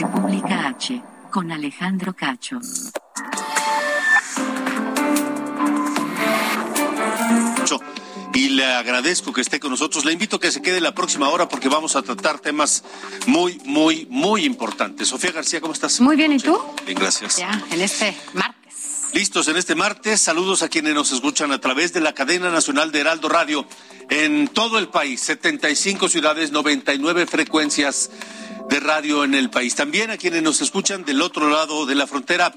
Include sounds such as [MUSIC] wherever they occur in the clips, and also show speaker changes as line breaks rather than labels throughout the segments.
República H, con Alejandro Cacho.
Y le agradezco que esté con nosotros. Le invito a que se quede la próxima hora porque vamos a tratar temas muy, muy, muy importantes. Sofía García, ¿cómo estás?
Muy bien, ¿y tú?
Bien, gracias.
Ya, en este martes.
Listos en este martes. Saludos a quienes nos escuchan a través de la cadena nacional de Heraldo Radio en todo el país. 75 ciudades, 99 frecuencias de radio en el país. También a quienes nos escuchan del otro lado de la frontera,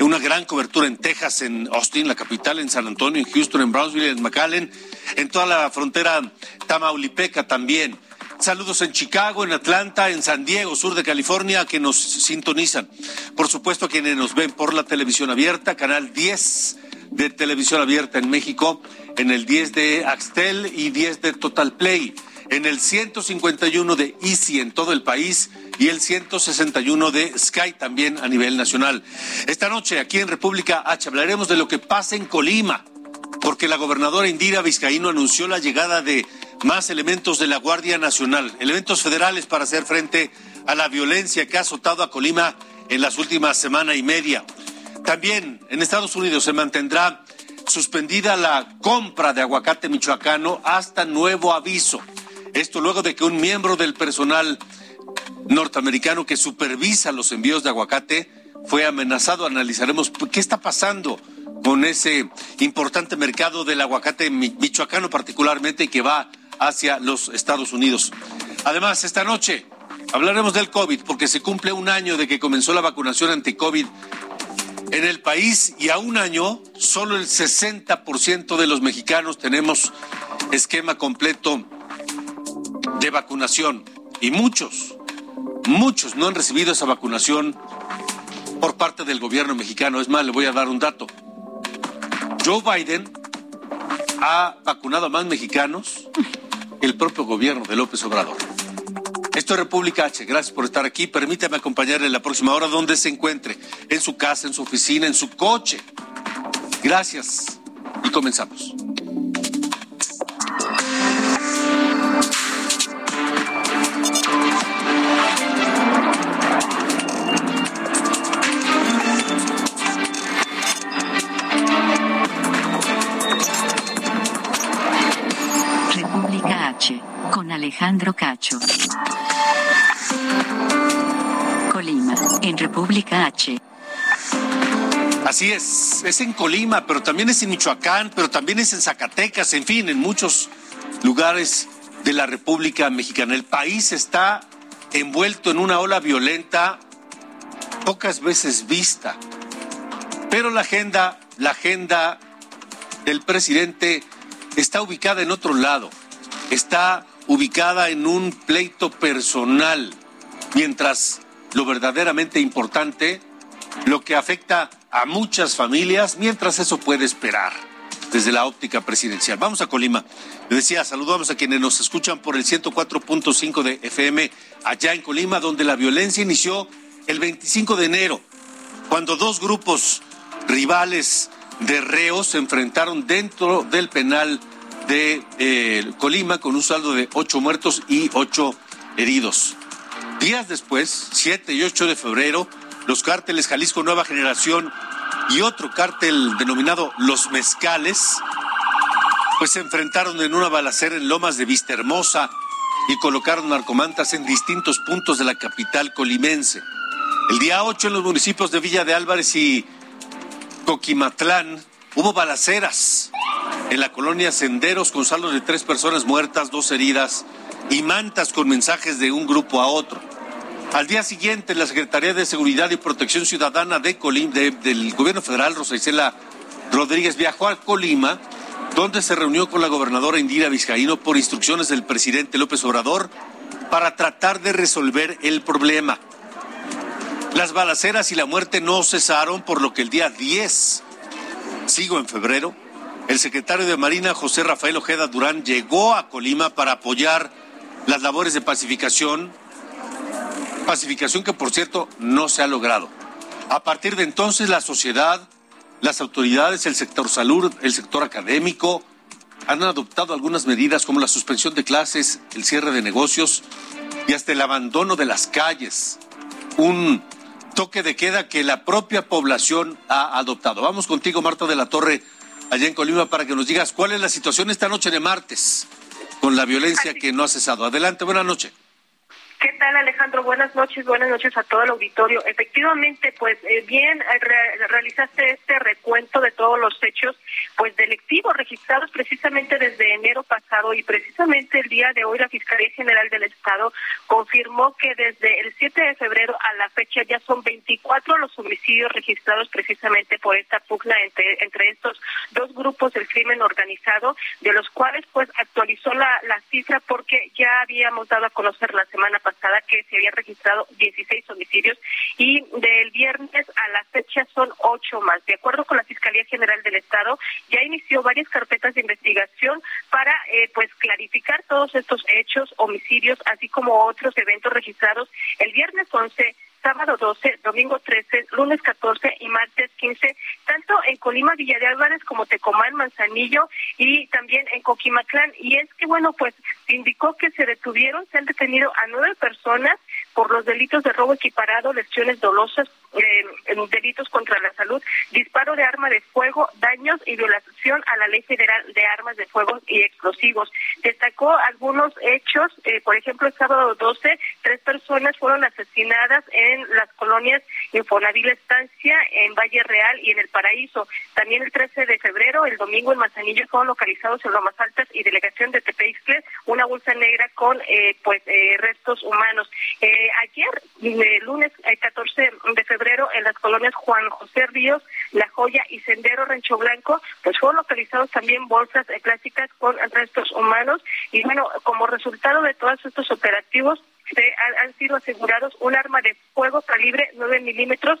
una gran cobertura en Texas, en Austin, la capital, en San Antonio, en Houston, en Brownsville, en McAllen, en toda la frontera tamaulipeca también. Saludos en Chicago, en Atlanta, en San Diego, sur de California, que nos sintonizan. Por supuesto, a quienes nos ven por la televisión abierta, canal 10 de televisión abierta en México, en el 10 de Axtel y 10 de Total Play en el 151 de Easy en todo el país y el 161 de Sky también a nivel nacional. Esta noche aquí en República H hablaremos de lo que pasa en Colima, porque la gobernadora Indira Vizcaíno anunció la llegada de más elementos de la Guardia Nacional, elementos federales para hacer frente a la violencia que ha azotado a Colima en las últimas semana y media. También en Estados Unidos se mantendrá suspendida la compra de aguacate michoacano hasta nuevo aviso. Esto luego de que un miembro del personal norteamericano que supervisa los envíos de aguacate fue amenazado. Analizaremos qué está pasando con ese importante mercado del aguacate michoacano particularmente que va hacia los Estados Unidos. Además, esta noche hablaremos del COVID porque se cumple un año de que comenzó la vacunación anti-COVID en el país y a un año solo el 60% de los mexicanos tenemos esquema completo de vacunación y muchos, muchos no han recibido esa vacunación por parte del gobierno mexicano. Es más, le voy a dar un dato. Joe Biden ha vacunado a más mexicanos que el propio gobierno de López Obrador. Esto es República H. Gracias por estar aquí. Permítame acompañarle la próxima hora donde se encuentre, en su casa, en su oficina, en su coche. Gracias. Y comenzamos.
Alejandro Cacho. Colima, en República H.
Así es, es en Colima, pero también es en Michoacán, pero también es en Zacatecas, en fin, en muchos lugares de la República Mexicana. El país está envuelto en una ola violenta pocas veces vista. Pero la agenda, la agenda del presidente está ubicada en otro lado está ubicada en un pleito personal, mientras lo verdaderamente importante, lo que afecta a muchas familias, mientras eso puede esperar desde la óptica presidencial. Vamos a Colima. Le decía, saludamos a quienes nos escuchan por el 104.5 de FM allá en Colima, donde la violencia inició el 25 de enero, cuando dos grupos rivales de reos se enfrentaron dentro del penal de eh, Colima con un saldo de ocho muertos y ocho heridos. Días después, 7 y 8 de febrero, los cárteles Jalisco Nueva Generación y otro cártel denominado Los Mezcales, pues se enfrentaron en una balacera en Lomas de Vista Hermosa y colocaron narcomantas en distintos puntos de la capital colimense. El día 8 en los municipios de Villa de Álvarez y Coquimatlán hubo balaceras en la colonia Senderos con saldos de tres personas muertas, dos heridas y mantas con mensajes de un grupo a otro. Al día siguiente, la Secretaría de Seguridad y Protección Ciudadana del Gobierno Federal, Rosa Isela Rodríguez, viajó a Colima, donde se reunió con la gobernadora Indira Vizcaíno por instrucciones del presidente López Obrador para tratar de resolver el problema. Las balaceras y la muerte no cesaron, por lo que el día 10, sigo en febrero, el secretario de Marina, José Rafael Ojeda Durán, llegó a Colima para apoyar las labores de pacificación pacificación que por cierto no se ha logrado. A partir de entonces la sociedad, las autoridades, el sector salud, el sector académico han adoptado algunas medidas como la suspensión de clases, el cierre de negocios y hasta el abandono de las calles. Un toque de queda que la propia población ha adoptado. Vamos contigo, Marta de la Torre, allá en Colima, para que nos digas cuál es la situación esta noche de martes con la violencia que no ha cesado. Adelante, buena noche.
¿Qué tal, Alejandro? Buenas noches, buenas noches a todo el auditorio. Efectivamente, pues eh, bien, eh, realizaste este recuento de todos los hechos, pues delictivos registrados precisamente desde enero pasado y precisamente el día de hoy la Fiscalía General del Estado confirmó que desde el 7 de febrero a la fecha ya son 24 los homicidios registrados precisamente por esta pugna entre, entre estos dos grupos del crimen organizado, de los cuales pues actualizó la, la cifra porque ya habíamos dado a conocer la semana pasada que se había registrado 16 homicidios y del viernes a la fecha son ocho más. De acuerdo con la Fiscalía General del Estado, ya inició varias carpetas de investigación para eh, pues clarificar todos estos hechos, homicidios, así como otros eventos registrados el viernes 11 sábado 12, domingo 13, lunes 14 y martes 15, tanto en Colima, Villa de Álvarez como Tecomán, Manzanillo y también en Coquimaclán. Y es que, bueno, pues indicó que se detuvieron, se han detenido a nueve personas por los delitos de robo equiparado, lesiones dolosas, eh, delitos contra la salud, disparo de arma de fuego, daños y violación a la Ley Federal de Armas de Fuego y Explosivos. Destacó algunos hechos, eh, por ejemplo, el sábado 12, tres personas fueron asesinadas en las colonias Infonavil Estancia, en Valle Real y en El Paraíso. También el 13 de febrero, el domingo en Manzanillo, fueron localizados en Lomas Altas y delegación de Tepeixcle una bolsa negra con eh, pues restos humanos. ayer, lunes 14 de febrero, en las colonias Juan José Ríos, La Joya y Sendero Rancho Blanco, pues fueron localizados también bolsas plásticas con restos humanos y bueno, como resultado de todos estos operativos, se han, sido asegurados un arma de fuego calibre 9 milímetros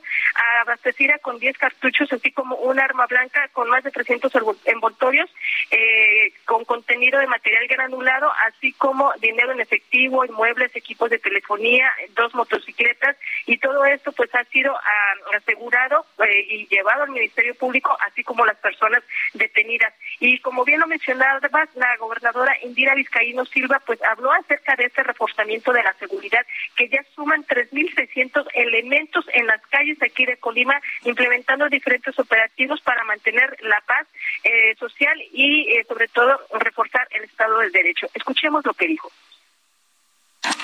abastecida con 10 cartuchos, así como un arma blanca con más de 300 envoltorios eh, con contenido de material granulado, así como dinero en efectivo, inmuebles, equipos de telefonía, dos motocicletas y todo esto pues ha sido ah, asegurado eh, y llevado al Ministerio Público, así como las personas detenidas. Y como bien lo mencionaba la gobernadora Indira Vizcaíno Silva pues habló acerca de este reforzamiento de la seguridad, que ya suman 3.600 elementos en las calles aquí de Colima, implementando diferentes operativos para mantener la paz eh, social y eh, sobre todo reforzar el Estado del Derecho. Escuchemos lo que dijo.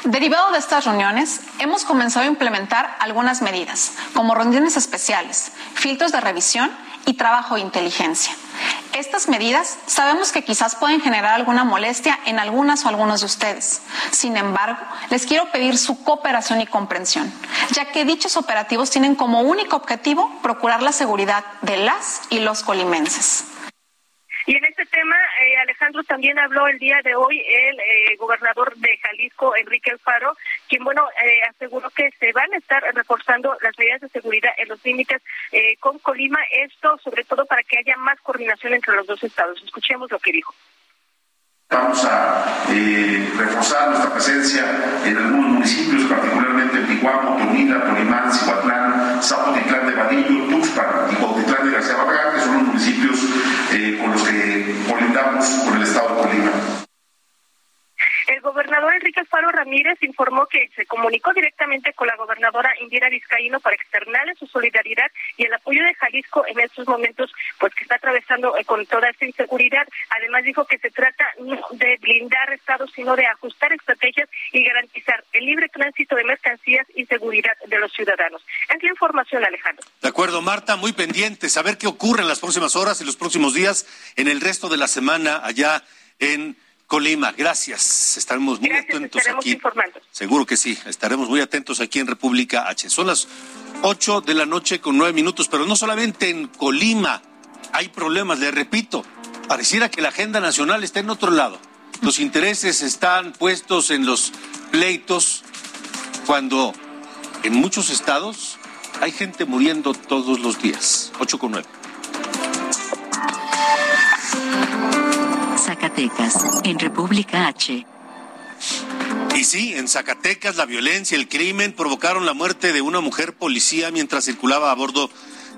Derivado de estas reuniones, hemos comenzado a implementar algunas medidas, como reuniones especiales, filtros de revisión y trabajo de inteligencia. Estas medidas sabemos que quizás pueden generar alguna molestia en algunas o algunos de ustedes. Sin embargo, les quiero pedir su cooperación y comprensión, ya que dichos operativos tienen como único objetivo procurar la seguridad de las y los colimenses.
Y en este tema, eh, Alejandro también habló el día de hoy el eh, gobernador de Jalisco, Enrique Alfaro, quien, bueno, eh, aseguró que se van a estar reforzando las medidas de seguridad en los límites con Colima, esto sobre todo para que haya más coordinación entre los dos estados. Escuchemos lo que dijo.
Vamos a reforzar nuestra presencia en algunos municipios, particularmente en Tijuana, Tonila, Polimán, Cihuatlán, Zapotitlán de Vadillo, Tuxpan y Cuautitlán de García Barragán, que son los municipios con los que colindamos con el Estado de Colima.
El gobernador Enrique Alfaro Ramírez informó que se comunicó directamente con la gobernadora Indira Vizcaíno para externarle su solidaridad y el apoyo de Jalisco en estos momentos pues que está atravesando eh, con toda esta inseguridad. Además dijo que se trata no de blindar estados, sino de ajustar estrategias y garantizar el libre tránsito de mercancías y seguridad de los ciudadanos. Es la información, Alejandro.
De acuerdo, Marta, muy pendiente, saber qué ocurre en las próximas horas y los próximos días en el resto de la semana allá en Colima. Gracias. Estaremos muy
Gracias,
atentos aquí.
informando.
Seguro que sí. Estaremos muy atentos aquí en República H. Son las 8 de la noche con 9 minutos, pero no solamente en Colima hay problemas, le repito. Pareciera que la agenda nacional está en otro lado. Los intereses están puestos en los pleitos cuando en muchos estados hay gente muriendo todos los días. 8 con 9.
Zacatecas, en República H.
Y sí, en Zacatecas la violencia y el crimen provocaron la muerte de una mujer policía mientras circulaba a bordo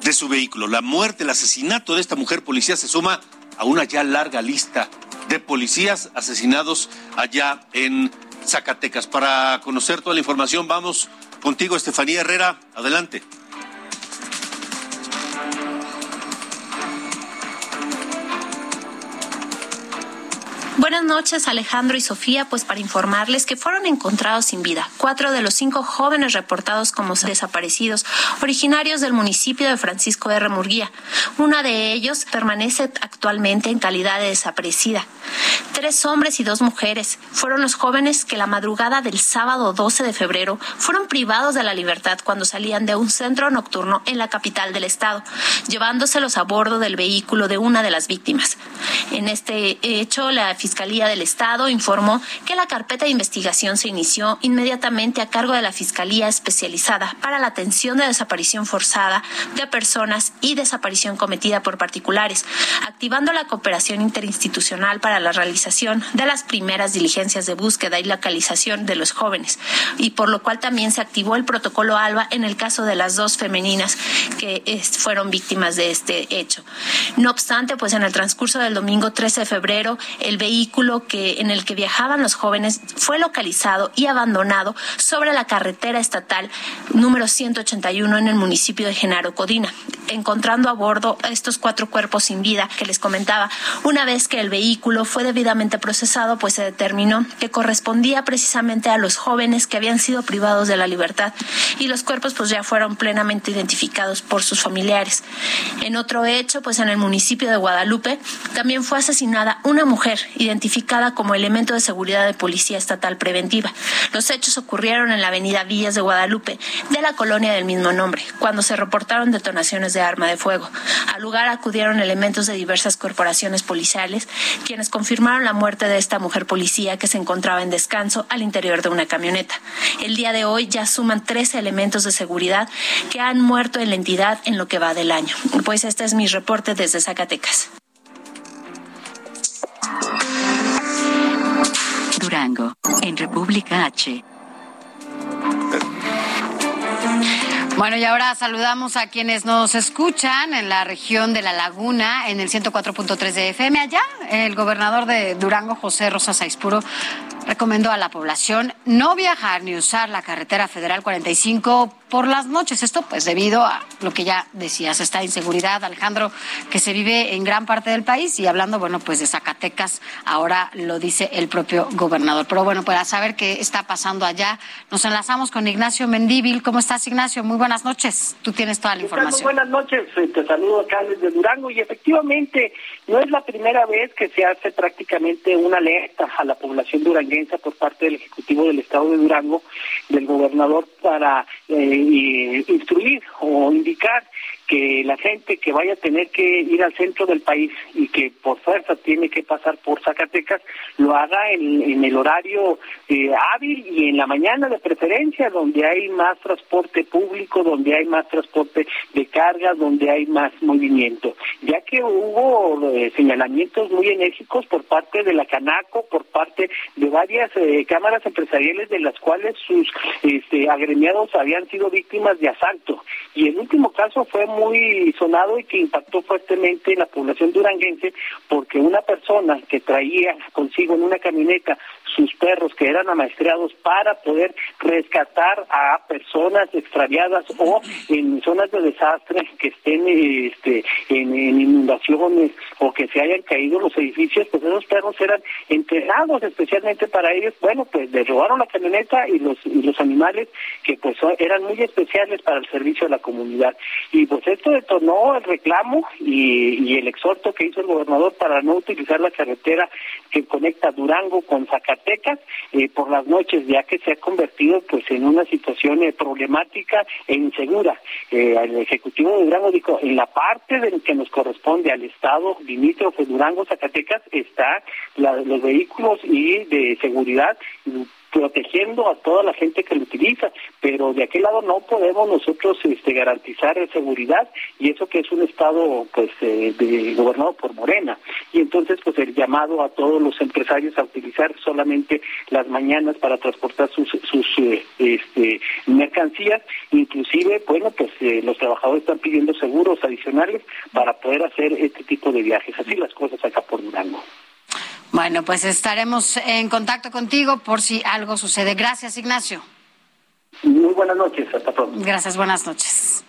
de su vehículo. La muerte, el asesinato de esta mujer policía se suma a una ya larga lista de policías asesinados allá en Zacatecas. Para conocer toda la información, vamos contigo, Estefanía Herrera. Adelante.
Buenas noches, Alejandro y Sofía, pues para informarles que fueron encontrados sin vida cuatro de los cinco jóvenes reportados como desaparecidos, originarios del municipio de Francisco R. Murguía. Una de ellos permanece actualmente en calidad de desaparecida. Tres hombres y dos mujeres fueron los jóvenes que la madrugada del sábado 12 de febrero fueron privados de la libertad cuando salían de un centro nocturno en la capital del estado, llevándoselos a bordo del vehículo de una de las víctimas. En este hecho, la Fiscalía del Estado informó que la carpeta de investigación se inició inmediatamente a cargo de la Fiscalía Especializada para la Atención de Desaparición Forzada de Personas y Desaparición Cometida por Particulares, activando la cooperación interinstitucional para la realización de las primeras diligencias de búsqueda y localización de los jóvenes, y por lo cual también se activó el protocolo ALBA en el caso de las dos femeninas que fueron víctimas de este hecho. No obstante, pues en el transcurso del domingo 13 de febrero, el vehículo que, en el que viajaban los jóvenes fue localizado y abandonado sobre la carretera estatal número 181 en el municipio de Genaro Codina, encontrando a bordo estos cuatro cuerpos sin vida que les comentaba. Una vez que el vehículo fue debidamente procesado, pues se determinó que correspondía precisamente a los jóvenes que habían sido privados de la libertad y los cuerpos pues ya fueron plenamente identificados por sus familiares. En otro hecho, pues en el municipio de Guadalupe también fue asesinada una mujer identificada como elemento de seguridad de Policía Estatal Preventiva. Los hechos ocurrieron en la avenida Villas de Guadalupe, de la colonia del mismo nombre, cuando se reportaron detonaciones de arma de fuego. Al lugar acudieron elementos de diversas corporaciones policiales, quienes confirmaron la muerte de esta mujer policía que se encontraba en descanso al interior de una camioneta. El día de hoy ya suman 13 elementos de seguridad que han muerto en la entidad en lo que va del año. Pues este es mi reporte desde Zacatecas.
Durango, en República H.
Bueno, y ahora saludamos a quienes nos escuchan en la región de La Laguna, en el 104.3 de FM. Allá, el gobernador de Durango, José Rosa Saispuro, recomendó a la población no viajar ni usar la carretera federal 45 por las noches. Esto pues debido a lo que ya decías, esta inseguridad, Alejandro, que se vive en gran parte del país y hablando, bueno, pues de Zacatecas, ahora lo dice el propio gobernador. Pero bueno, para saber qué está pasando allá, nos enlazamos con Ignacio Mendíbil. ¿Cómo estás, Ignacio? Muy buenas noches. Tú tienes toda la información.
Muy buenas noches. Eh, Te saludo acá desde Durango y efectivamente no es la primera vez que se hace prácticamente una alerta a la población duranguense por parte del Ejecutivo del Estado de Durango, del gobernador, para eh, instruir o indicar que la gente que vaya a tener que ir al centro del país y que por fuerza tiene que pasar por Zacatecas, lo haga en, el horario eh, hábil y en la mañana de preferencia, donde hay más transporte público, donde hay más transporte de carga, donde hay más movimiento. Ya que hubo eh, señalamientos muy enérgicos por parte de la Canaco, por parte de varias eh, cámaras empresariales de las cuales sus este, agremiados habían sido víctimas de asalto. Y el último caso fue sonado y que impactó fuertemente en la población duranguense porque una persona que traía consigo en una camioneta sus perros que eran amaestreados para poder rescatar a personas extraviadas o en zonas de desastre que estén este, en, inundaciones o que se hayan caído los edificios, pues esos perros eran entrenados especialmente para ellos. Bueno, pues les robaron la camioneta y los, y los animales que pues eran muy especiales para el servicio de la comunidad. Y pues esto detonó el reclamo y, el exhorto que hizo el gobernador para no utilizar la carretera que conecta Durango con Zacatecas eh, por las noches, ya que se ha convertido pues en una situación eh, problemática e insegura. Eh, el Ejecutivo de Durango dijo, en la parte de que nos corresponde al Estado limítrofe Durango, Zacatecas, está los vehículos y de seguridad protegiendo a toda la gente que lo utiliza, pero de aquel lado no podemos nosotros este, garantizar seguridad y eso que es un estado pues eh, gobernado por Morena y entonces pues el llamado a todos los empresarios a utilizar solamente las mañanas para transportar sus, sus eh, este, mercancías, inclusive bueno pues eh, los trabajadores están pidiendo seguros adicionales para poder hacer este tipo de viajes, así las cosas acá por Durango.
Bueno, pues estaremos en contacto contigo por si algo sucede. Gracias, Ignacio.
Muy buenas noches, hasta pronto.
Gracias, buenas noches.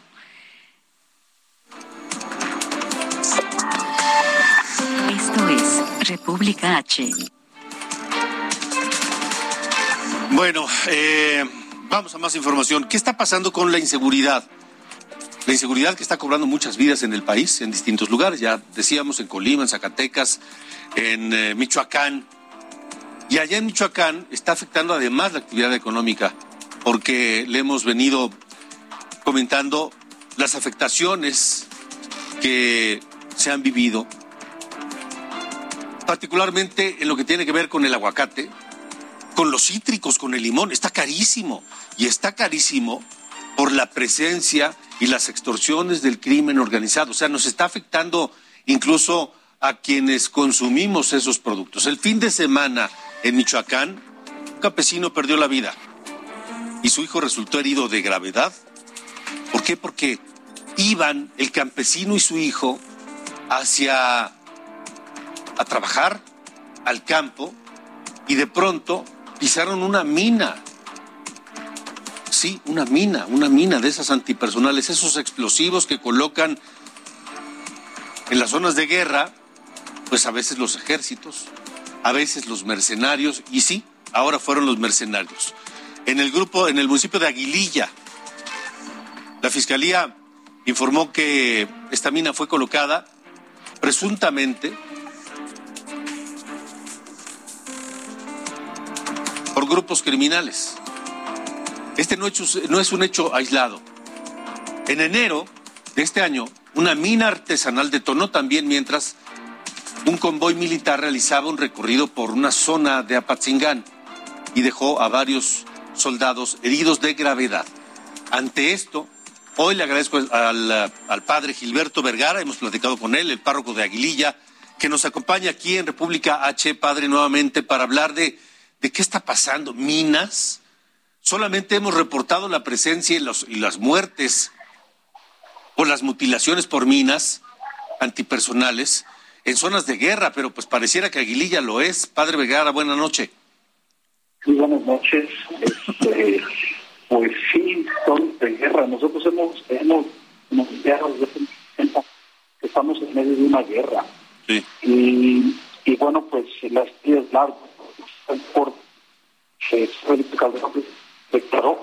Esto es República H.
Bueno, eh, vamos a más información. ¿Qué está pasando con la inseguridad? La inseguridad que está cobrando muchas vidas en el país, en distintos lugares, ya decíamos en Colima, en Zacatecas, en eh, Michoacán. Y allá en Michoacán está afectando además la actividad económica, porque le hemos venido comentando las afectaciones que se han vivido, particularmente en lo que tiene que ver con el aguacate, con los cítricos, con el limón. Está carísimo y está carísimo por la presencia y las extorsiones del crimen organizado. O sea, nos está afectando incluso a quienes consumimos esos productos. El fin de semana en Michoacán, un campesino perdió la vida y su hijo resultó herido de gravedad. ¿Por qué? Porque iban el campesino y su hijo hacia a trabajar al campo y de pronto pisaron una mina. Sí, una mina, una mina de esas antipersonales, esos explosivos que colocan en las zonas de guerra pues a veces los ejércitos, a veces los mercenarios, y sí, ahora fueron los mercenarios. En el grupo, en el municipio de Aguililla, la fiscalía informó que esta mina fue colocada presuntamente por grupos criminales. Este no, es un hecho aislado. En enero de este año, una mina artesanal detonó también mientras un convoy militar realizaba un recorrido por una zona de Apatzingán y dejó a varios soldados heridos de gravedad. Ante esto, hoy le agradezco al, padre Gilberto Vergara, hemos platicado con él, el párroco de Aguililla, que nos acompaña aquí en República H, padre, nuevamente para hablar de, de qué está pasando. Minas, solamente hemos reportado la presencia y, los, y las muertes o las mutilaciones por minas antipersonales en zonas de guerra, pero pues pareciera que Aguililla lo es. Padre Vegara, buena noche.
Sí, buenas noches. Este, pues sí, son de guerra. Nosotros hemos, hemos, hemos estamos en medio de una guerra. Sí. Y, y bueno, pues las días largas, por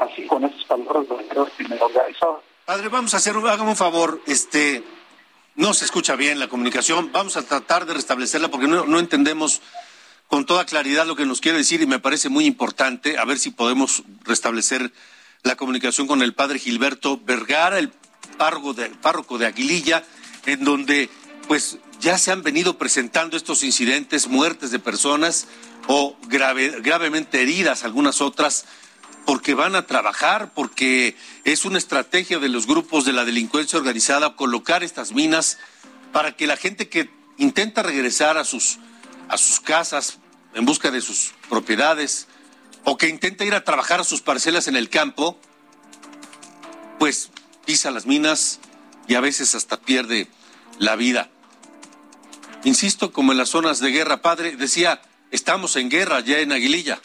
así con palabras.
Padre, vamos a hacer, un favor, este, no se escucha bien la comunicación. Vamos a tratar de restablecerla porque no, entendemos con toda claridad lo que nos quiere decir y me parece muy importante a ver si podemos restablecer la comunicación con el padre Gilberto Vergara, el párroco de, párroco de Aguililla, en donde pues ya se han venido presentando estos incidentes, muertes de personas o gravemente heridas, algunas otras, porque van a trabajar, porque es una estrategia de los grupos de la delincuencia organizada colocar estas minas para que la gente que intenta regresar a sus, a sus casas en busca de sus propiedades o que intenta ir a trabajar a sus parcelas en el campo, pues pisa las minas y a veces hasta pierde la vida. Insisto, como en las zonas de guerra, padre, decía, estamos en guerra ya en Aguililla.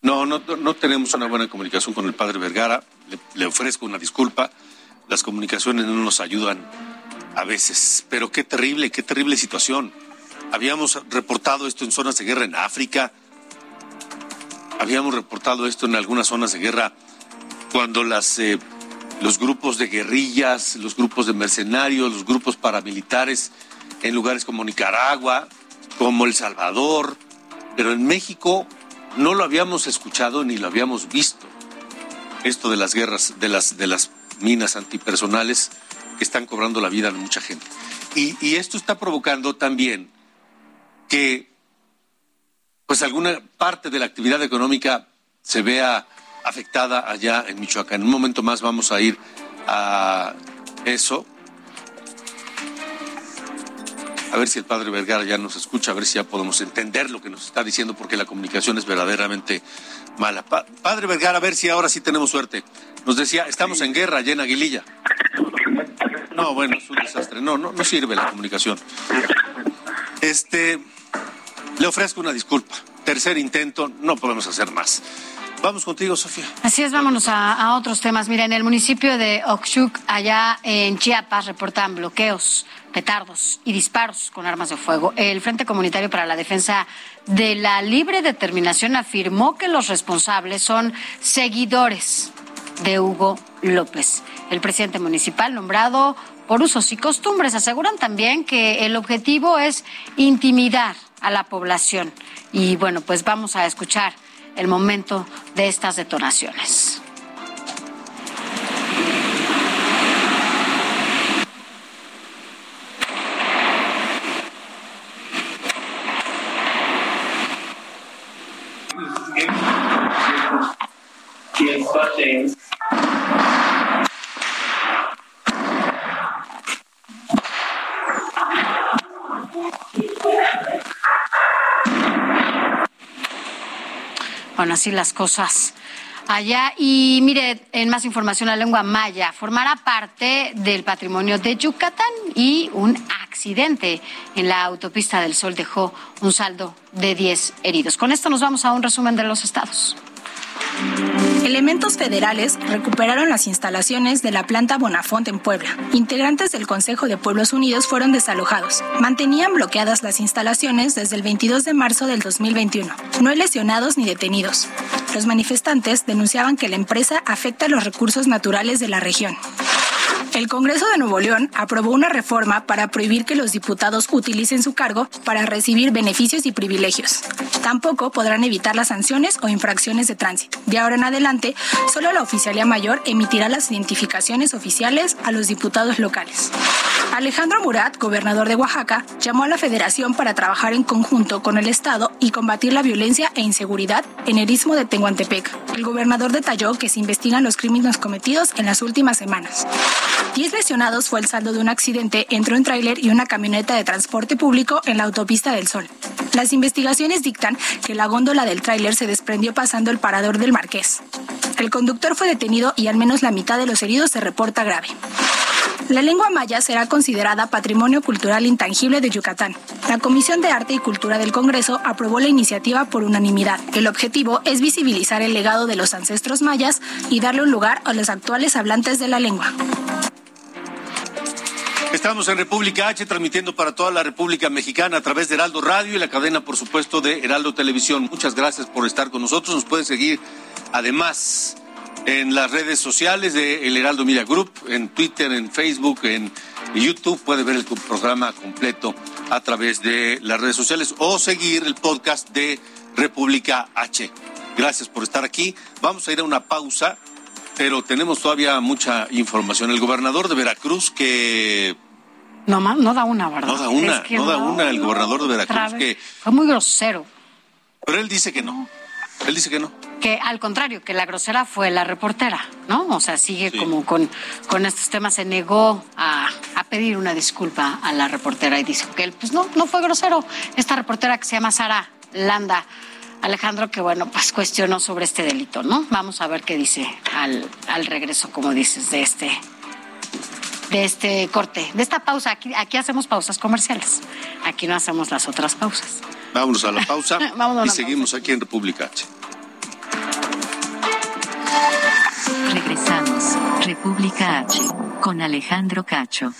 No, no, no tenemos una buena comunicación con el padre Vergara. Le, le, ofrezco una disculpa. Las comunicaciones no nos ayudan a veces. Pero qué terrible, qué terrible situación. Habíamos reportado esto en zonas de guerra en África. Habíamos reportado esto en algunas zonas de guerra cuando las, eh, los grupos de guerrillas, los grupos de mercenarios, los grupos paramilitares en lugares como Nicaragua, como El Salvador, pero en México no lo habíamos escuchado ni lo habíamos visto. Esto de las guerras, de las, de las minas antipersonales que están cobrando la vida de mucha gente. Y, y esto está provocando también que pues alguna parte de la actividad económica se vea afectada allá en Michoacán. En un momento más vamos a ir a eso. A ver si el padre Vergara ya nos escucha, a ver si ya podemos entender lo que nos está diciendo, porque la comunicación es verdaderamente mala. padre Vergara, a ver si ahora sí tenemos suerte. Nos decía, estamos en guerra allá en Aguililla. No, bueno, es un desastre. No, no, no sirve la comunicación. Este, le ofrezco una disculpa. Tercer intento, no podemos hacer más. Vamos contigo, Sofía.
Así es, vámonos a, otros temas. Mira, en el municipio de Oxuc, allá en Chiapas, reportan bloqueos, petardos y disparos con armas de fuego. El Frente Comunitario para la Defensa de la Libre Determinación afirmó que los responsables son seguidores de Hugo López, el presidente municipal nombrado por usos y costumbres. Aseguran también que el objetivo es intimidar a la población. Y bueno, pues vamos a escuchar el momento de estas detonaciones. Bueno, así las cosas allá. Y mire, en más información, la lengua maya formará parte del patrimonio de Yucatán y un accidente en la autopista del Sol dejó un saldo de 10 heridos. Con esto nos vamos a un resumen de los estados.
Elementos federales recuperaron las instalaciones de la planta Bonafont en Puebla. Integrantes del Consejo de Pueblos Unidos fueron desalojados. Mantenían bloqueadas las instalaciones desde el 22 de marzo del 2021. No hay lesionados ni detenidos. Los manifestantes denunciaban que la empresa afecta los recursos naturales de la región. El Congreso de Nuevo León aprobó una reforma para prohibir que los diputados utilicen su cargo para recibir beneficios y privilegios. Tampoco podrán evitar las sanciones o infracciones de tránsito. De ahora en adelante, solo la Oficialía Mayor emitirá las identificaciones oficiales a los diputados locales. Alejandro Murat, gobernador de Oaxaca, llamó a la Federación para trabajar en conjunto con el Estado y combatir la violencia e inseguridad en el istmo de Tehuantepec. El gobernador detalló que se investigan los crímenes cometidos en las últimas semanas. Diez lesionados fue el saldo de un accidente entre un tráiler y una camioneta de transporte público en la autopista del Sol. Las investigaciones dictan que la góndola del tráiler se desprendió pasando el parador del Marqués. El conductor fue detenido y al menos la mitad de los heridos se reporta grave. La lengua maya será considerada Patrimonio Cultural Intangible de Yucatán. La Comisión de Arte y Cultura del Congreso aprobó la iniciativa por unanimidad. El objetivo es visibilizar el legado de los ancestros mayas y darle un lugar a los actuales hablantes de la lengua.
Estamos en República H transmitiendo para toda la República Mexicana a través de Heraldo Radio y la cadena, por supuesto, de Heraldo Televisión. Muchas gracias por estar con nosotros. Nos pueden seguir además en las redes sociales de El Heraldo Media Group, en Twitter, en Facebook, en YouTube. Puede ver el programa completo a través de las redes sociales o seguir el podcast de República H. Gracias por estar aquí. Vamos a ir a una pausa pero tenemos todavía mucha información. El gobernador de Veracruz que...
No, no da una, ¿verdad?
No da una, no, da una el gobernador de Veracruz que...
Fue muy grosero.
Pero él dice que no. Él dice que no.
Que al contrario, que la grosera fue la reportera, ¿no? O sea, sigue como con, con estos temas, se negó a, a, pedir una disculpa a la reportera y dice que él, pues no, no fue grosero. Esta reportera que se llama Sara Landa Alejandro, que bueno, pues cuestionó sobre este delito, ¿no? Vamos a ver qué dice al, al regreso, como dices, de este de este corte, de esta pausa. Aquí, aquí hacemos pausas comerciales. Aquí no hacemos las otras pausas.
Vámonos a la pausa [LAUGHS] y seguimos aquí en República H.
Regresamos. República H con Alejandro Cacho.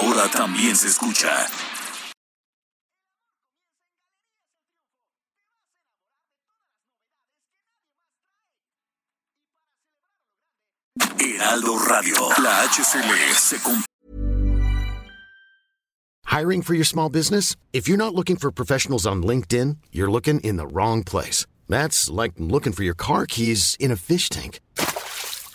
Ahora también se escucha. Heraldo Radio. La HCL se.
Hiring for your small business? If you're not looking for professionals on LinkedIn, you're looking in the wrong place. That's like looking for your car keys in a fish tank.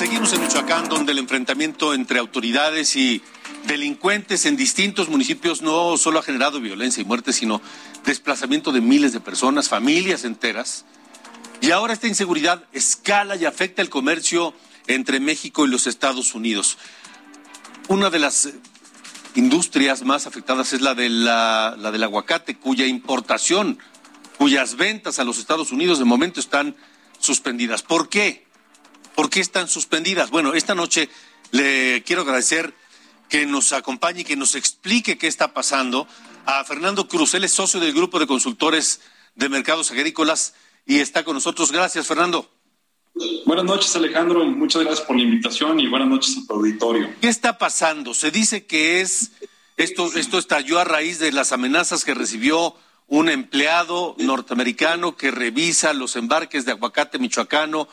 Seguimos en Michoacán, donde el enfrentamiento entre autoridades y delincuentes en distintos municipios no solo ha generado violencia y muerte, sino desplazamiento de miles de personas, familias enteras. Y ahora esta inseguridad escala y afecta el comercio entre México y los Estados Unidos. Una de las industrias más afectadas es la, de la, la del aguacate, cuya importación, cuyas ventas a los Estados Unidos de momento están suspendidas. ¿Por qué? ¿Por qué están suspendidas? Bueno, esta noche le quiero agradecer que nos acompañe y que nos explique qué está pasando a Fernando Cruz. Él es socio del grupo de consultores de mercados agrícolas y está con nosotros. Gracias, Fernando.
Buenas noches, Alejandro. Muchas gracias por la invitación y buenas noches a tu auditorio.
¿Qué está pasando? Se dice que es esto, esto estalló a raíz de las amenazas que recibió un empleado norteamericano que revisa los embarques de aguacate michoacano,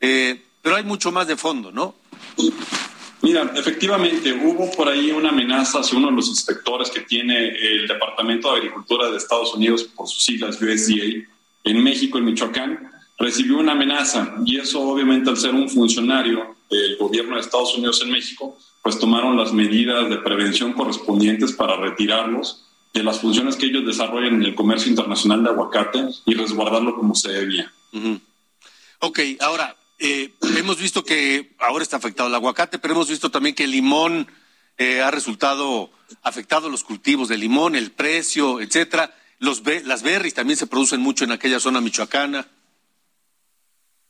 eh, pero hay mucho más de fondo, ¿no?
Mira, efectivamente, hubo por ahí una amenaza hacia uno de los inspectores que tiene el Departamento de Agricultura de Estados Unidos, por sus siglas USDA, en México, en Michoacán, recibió una amenaza y eso obviamente al ser un funcionario del gobierno de Estados Unidos en México, pues tomaron las medidas de prevención correspondientes para retirarlos de las funciones que ellos desarrollan en el comercio internacional de aguacate y resguardarlo como se debía.
Uh Ok, ahora, eh, hemos visto que ahora está afectado el aguacate, pero hemos visto también que el limón eh, ha resultado afectado los cultivos de limón, el precio, etcétera. Los las berries también se producen mucho en aquella zona michoacana.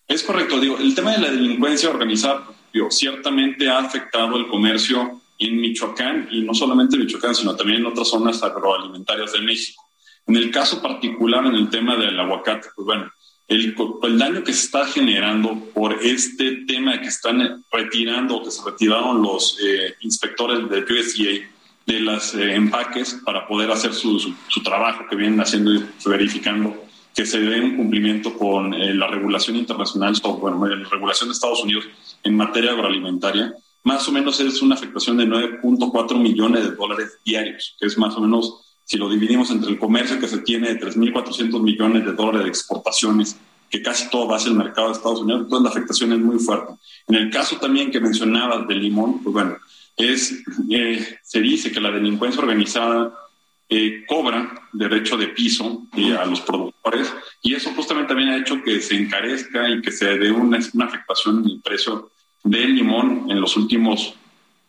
Es correcto, digo, el tema de la delincuencia organizada ciertamente ha afectado el comercio en Michoacán y no solamente en Michoacán, sino también en otras zonas agroalimentarias de México. En el caso particular, en el tema del aguacate, pues bueno, el, el, daño que se está generando por este tema que están retirando o que se retiraron los eh, inspectores del USDA de los eh, empaques para poder hacer su, su, su, trabajo que vienen haciendo y verificando que se dé un cumplimiento con eh, la regulación internacional, o bueno, la regulación de Estados Unidos en materia agroalimentaria, más o menos es una afectación de 9.4 millones de dólares diarios, que es más o menos, si lo dividimos entre el comercio que se tiene de 3.400 millones de dólares de exportaciones, que casi todo va hacia el mercado de Estados Unidos, entonces la afectación es muy fuerte. En el caso también que mencionabas del limón, pues bueno, es, eh, se dice que la delincuencia organizada eh, cobra derecho de piso eh, a los productores y eso justamente también ha hecho que se encarezca y que se dé una, una afectación en el precio del limón en los últimos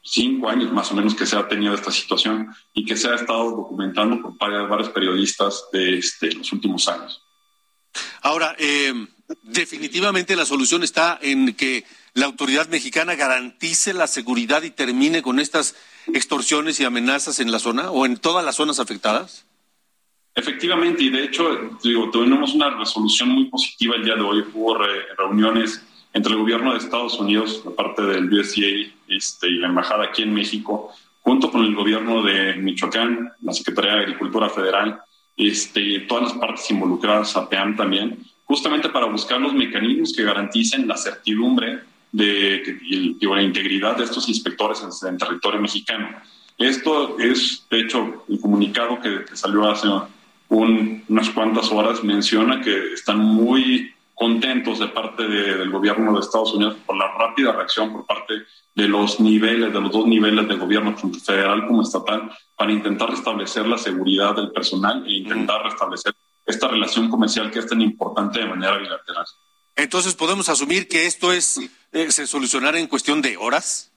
cinco años más o menos que se ha tenido esta situación y que se ha estado documentando por varios periodistas de este, los últimos años.
Ahora, eh, definitivamente la solución está en que la autoridad mexicana garantice la seguridad y termine con estas extorsiones y amenazas en la zona o en todas las zonas afectadas.
Efectivamente, y de hecho, digo, tuvimos una resolución muy positiva el día de hoy. Hubo reuniones entre el gobierno de Estados Unidos, la parte del USDA este, y la embajada aquí en México, junto con el gobierno de Michoacán, la Secretaría de Agricultura Federal, este, todas las partes involucradas, APEAM también, justamente para buscar los mecanismos que garanticen la certidumbre de, y, la integridad de estos inspectores en, territorio mexicano. Esto es, de hecho, el comunicado que, salió hace unas cuantas horas menciona que están muy contentos de parte del gobierno de Estados Unidos por la rápida reacción por parte de los niveles, de los dos niveles de gobierno, tanto federal como estatal, para intentar restablecer la seguridad del personal e intentar restablecer esta relación comercial que es tan importante de manera bilateral.
Entonces, ¿podemos asumir que esto es eh, se solucionará en cuestión de horas?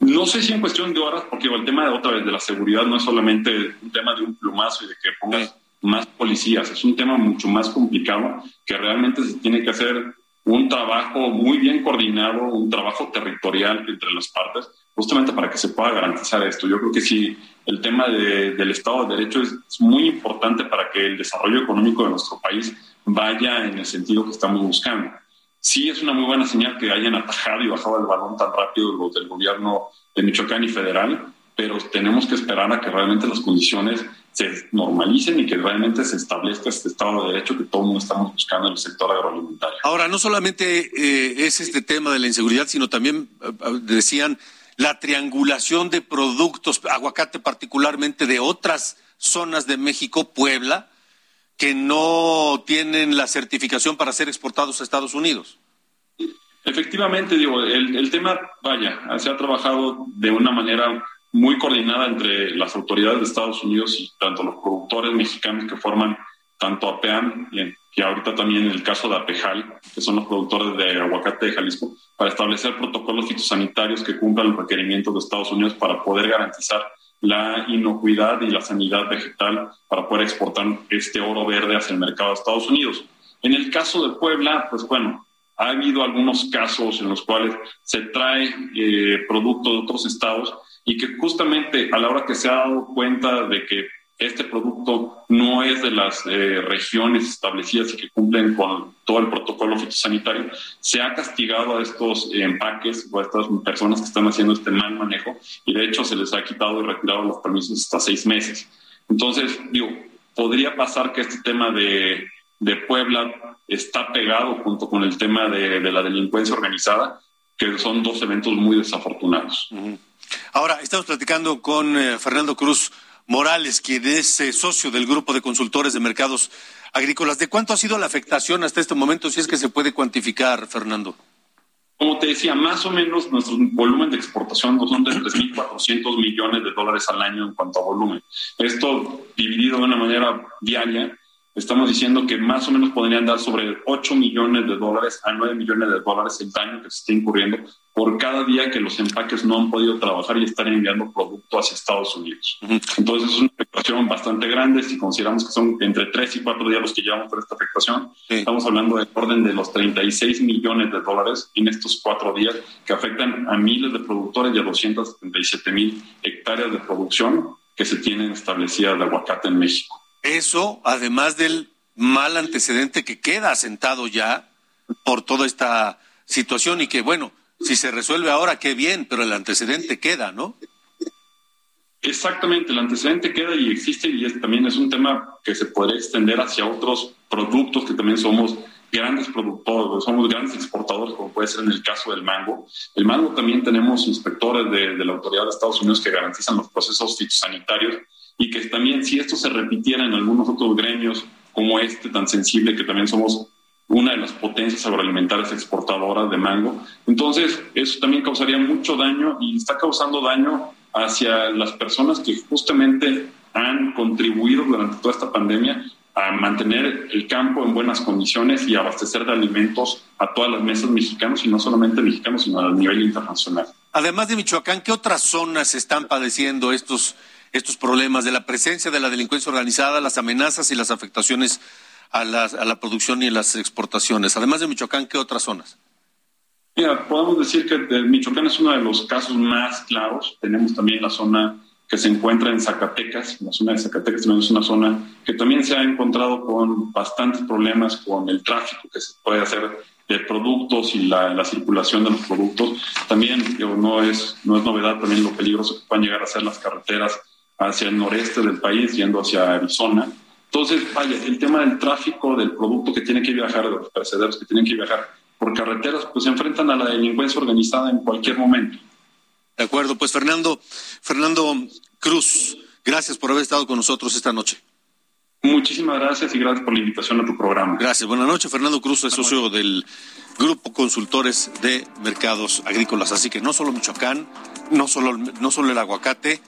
No sé si en cuestión de horas, porque el tema de otra vez de la seguridad no es solamente un tema de un plumazo y de que pongas más policías. Es un tema mucho más complicado que realmente se tiene que hacer un trabajo muy bien coordinado, un trabajo territorial entre las partes, justamente para que se pueda garantizar esto. Yo creo que sí, el tema del Estado de Derecho es, muy importante para que el desarrollo económico de nuestro país vaya en el sentido que estamos buscando. Sí es una muy buena señal que hayan atajado y bajado el balón tan rápido los del gobierno de Michoacán y federal, pero tenemos que esperar a que realmente las condiciones se normalicen y que realmente se establezca este Estado de Derecho que todo el mundo estamos buscando en el sector agroalimentario.
Ahora, no solamente eh, es este tema de la inseguridad, sino también, eh, decían, la triangulación de productos, aguacate particularmente de otras zonas de México, Puebla, que no tienen la certificación para ser exportados a Estados Unidos.
Efectivamente, digo, el, el tema, vaya, se ha trabajado de una manera muy coordinada entre las autoridades de Estados Unidos y tanto los productores mexicanos que forman tanto APEAM y, ahorita también en el caso de APEJAL, que son los productores de aguacate de Jalisco, para establecer protocolos fitosanitarios que cumplan los requerimientos de Estados Unidos para poder garantizar la inocuidad y la sanidad vegetal para poder exportar este oro verde hacia el mercado de Estados Unidos. En el caso de Puebla, pues bueno, ha habido algunos casos en los cuales se trae eh, producto de otros estados y que justamente a la hora que se ha dado cuenta de que este producto no es de las eh, regiones establecidas y que cumplen con todo el protocolo fitosanitario, se ha castigado a estos empaques o a estas personas que están haciendo este mal manejo y de hecho se les ha quitado y retirado los permisos hasta seis meses. Entonces, digo, podría pasar que este tema de, de Puebla está pegado junto con el tema de, de, la delincuencia organizada, que son dos eventos muy desafortunados.
Ahora, estamos platicando con eh, Fernando Cruz Morales, quien es eh, socio del grupo de consultores de mercados agrícolas. ¿De cuánto ha sido la afectación hasta este momento, si es que se puede cuantificar, Fernando?
Como te decía, más o menos nuestro volumen de exportación son de 3.400 millones de dólares al año en cuanto a volumen. Esto dividido de una manera diaria estamos diciendo que más o menos podrían dar sobre 8 millones de dólares a 9 millones de dólares el daño que se está incurriendo por cada día que los empaques no han podido trabajar y están enviando producto hacia Estados Unidos. Entonces es una afectación bastante grande. Si consideramos que son entre 3 y 4 días los que llevamos por esta afectación, estamos hablando del orden de los 36 millones de dólares en estos cuatro días que afectan a miles de productores y a 277 mil hectáreas de producción que se tienen establecidas de aguacate en México.
Eso, además del mal antecedente que queda asentado ya por toda esta situación y que, bueno, si se resuelve ahora, qué bien, pero el antecedente queda, ¿no?
Exactamente, el antecedente queda y existe y también es un tema que se podría extender hacia otros productos que también somos grandes productores, somos grandes exportadores, como puede ser en el caso del mango. El mango también tenemos inspectores de la Autoridad de Estados Unidos que garantizan los procesos fitosanitarios y que también si esto se repitiera en algunos otros gremios como este tan sensible, que también somos una de las potencias agroalimentarias exportadoras de mango, entonces eso también causaría mucho daño y está causando daño hacia las personas que justamente han contribuido durante toda esta pandemia a mantener el campo en buenas condiciones y abastecer de alimentos a todas las mesas mexicanas y no solamente mexicanos, sino a nivel internacional.
Además de Michoacán, ¿qué otras zonas están padeciendo estos, estos problemas de la presencia de la delincuencia organizada, las amenazas y las afectaciones a la, a la producción y las exportaciones? Además de Michoacán, ¿qué otras zonas?
Mira, podemos decir que Michoacán es uno de los casos más claros. Tenemos también la zona que se encuentra en Zacatecas. La zona de Zacatecas también es una zona que también se ha encontrado con bastantes problemas con el tráfico que se puede hacer de productos y la, la circulación de los productos. También digo, no, es, no es novedad también lo peligroso que puedan llegar a ser las carreteras hacia el noreste del país, yendo hacia Arizona. Entonces, vaya, el tema del tráfico del producto que tiene que viajar, de los perecederos que tienen que viajar por carreteras, pues se enfrentan a la delincuencia organizada en cualquier momento.
De acuerdo, pues Fernando, Fernando Cruz, gracias por haber estado con nosotros esta noche.
Muchísimas gracias y gracias por la invitación a tu programa.
Gracias. Buenas noches. Fernando Cruz es socio del Grupo Consultores de Mercados Agrícolas. Así que no solo Michoacán, no solo, no solo el aguacate.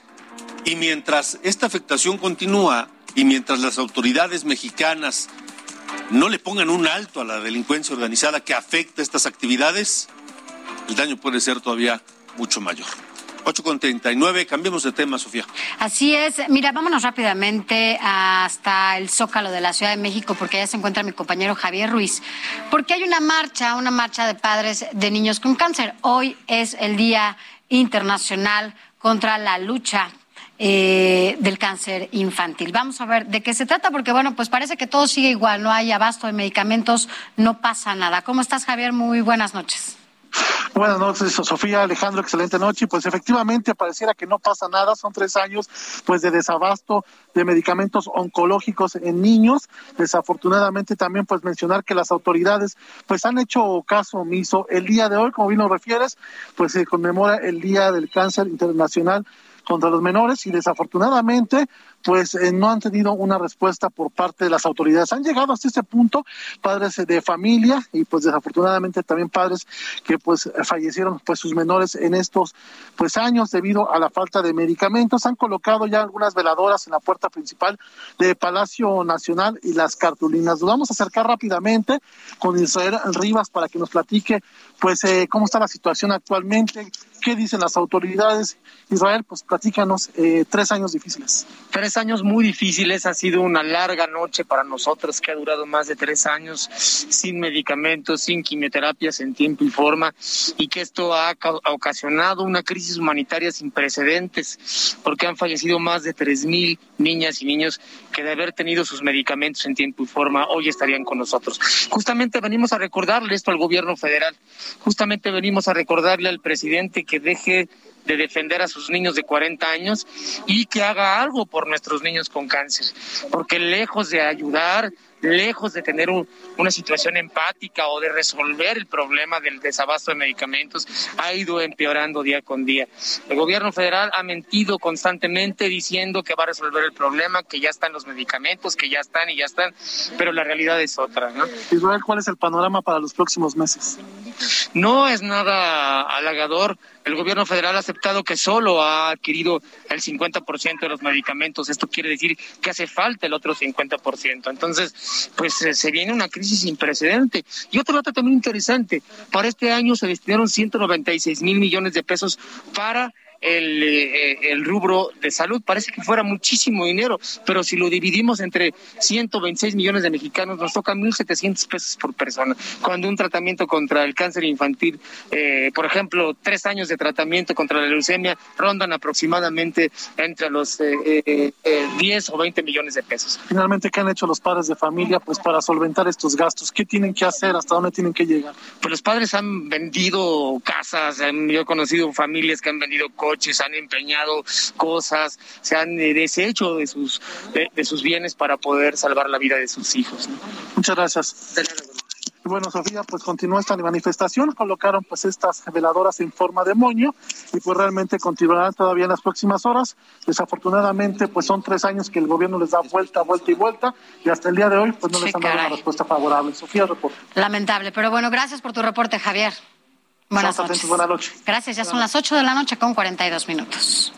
Y mientras esta afectación continúa y mientras las autoridades mexicanas no le pongan un alto a la delincuencia organizada que afecta estas actividades, el daño puede ser todavía mucho mayor. 8.39, cambiemos de tema, Sofía.
Así es. Mira, vámonos rápidamente hasta el Zócalo de la Ciudad de México, porque allá se encuentra mi compañero Javier Ruiz. Porque hay una marcha, una marcha de padres de niños con cáncer. Hoy es el Día Internacional contra la lucha eh, del cáncer infantil. Vamos a ver de qué se trata, porque bueno, pues parece que todo sigue igual, no hay abasto de medicamentos, no pasa nada. ¿Cómo estás, Javier? Muy buenas noches.
Buenas noches, Sofía, Alejandro, excelente noche. Pues efectivamente pareciera que no pasa nada, son tres años pues de desabasto de medicamentos oncológicos en niños. Desafortunadamente también pues mencionar que las autoridades pues han hecho caso omiso. El día de hoy, como bien lo refieres, pues se conmemora el Día del Cáncer Internacional contra los menores y desafortunadamente pues eh, no han tenido una respuesta por parte de las autoridades. Han llegado hasta este punto padres de familia y pues desafortunadamente también padres que pues fallecieron pues sus menores en estos pues años debido a la falta de medicamentos. Han colocado ya algunas veladoras en la puerta principal de Palacio Nacional y las cartulinas. Nos vamos a acercar rápidamente con Israel Rivas para que nos platique pues eh, cómo está la situación actualmente, qué dicen las autoridades. Israel, pues platícanos eh, tres años difíciles.
Tres años muy difíciles, ha sido una larga noche para nosotros que ha durado más de tres años sin medicamentos, sin quimioterapias en tiempo y forma y que esto ha ocasionado una crisis humanitaria sin precedentes porque han fallecido más de tres mil niñas y niños que de haber tenido sus medicamentos en tiempo y forma hoy estarían con nosotros. Justamente venimos a recordarle esto al gobierno federal, justamente venimos a recordarle al presidente que deje de defender a sus niños de 40 años y que haga algo por nuestros niños con cáncer, porque lejos de ayudar, lejos de tener un, una situación empática o de resolver el problema del desabasto de medicamentos, ha ido empeorando día con día. El gobierno federal ha mentido constantemente diciendo que va a resolver el problema, que ya están los medicamentos, que ya están y ya están, pero la realidad es otra. ¿no?
Israel, ¿cuál es el panorama para los próximos meses?
No es nada halagador. El gobierno federal ha aceptado que solo ha adquirido el 50% de los medicamentos. Esto quiere decir que hace falta el otro 50%. Entonces, pues se viene una crisis sin precedente. Y otro dato también interesante. Para este año se destinaron 196 mil millones de pesos para el, eh, el, rubro de salud. Parece que fuera muchísimo dinero, pero si lo dividimos entre 126 millones de mexicanos, nos toca 1.700 pesos por persona. Cuando un tratamiento contra el cáncer infantil, eh, por ejemplo, tres años de tratamiento contra la leucemia, rondan aproximadamente entre los eh, 10 o 20 millones de pesos.
Finalmente, ¿qué han hecho los padres de familia pues para solventar estos gastos? ¿Qué tienen que hacer? ¿Hasta dónde tienen que llegar?
Pues los padres han vendido casas, yo he conocido familias que han vendido coches coches, han empeñado cosas, se han eh, deshecho de sus, de, de, sus bienes para poder salvar la vida de sus hijos. ¿no?
Muchas gracias. Y bueno, Sofía, pues continúa esta manifestación, colocaron pues estas veladoras en forma de moño y pues realmente continuarán todavía en las próximas horas. Desafortunadamente, pues son tres años que el gobierno les da vuelta, vuelta y vuelta y hasta el día de hoy pues no les han dado una respuesta favorable. Sofía, reporte.
Lamentable, pero bueno, gracias por tu reporte, Javier. Buenas noches.
Buenas noches.
Gracias, ya son las 8 de la noche con 42 minutos.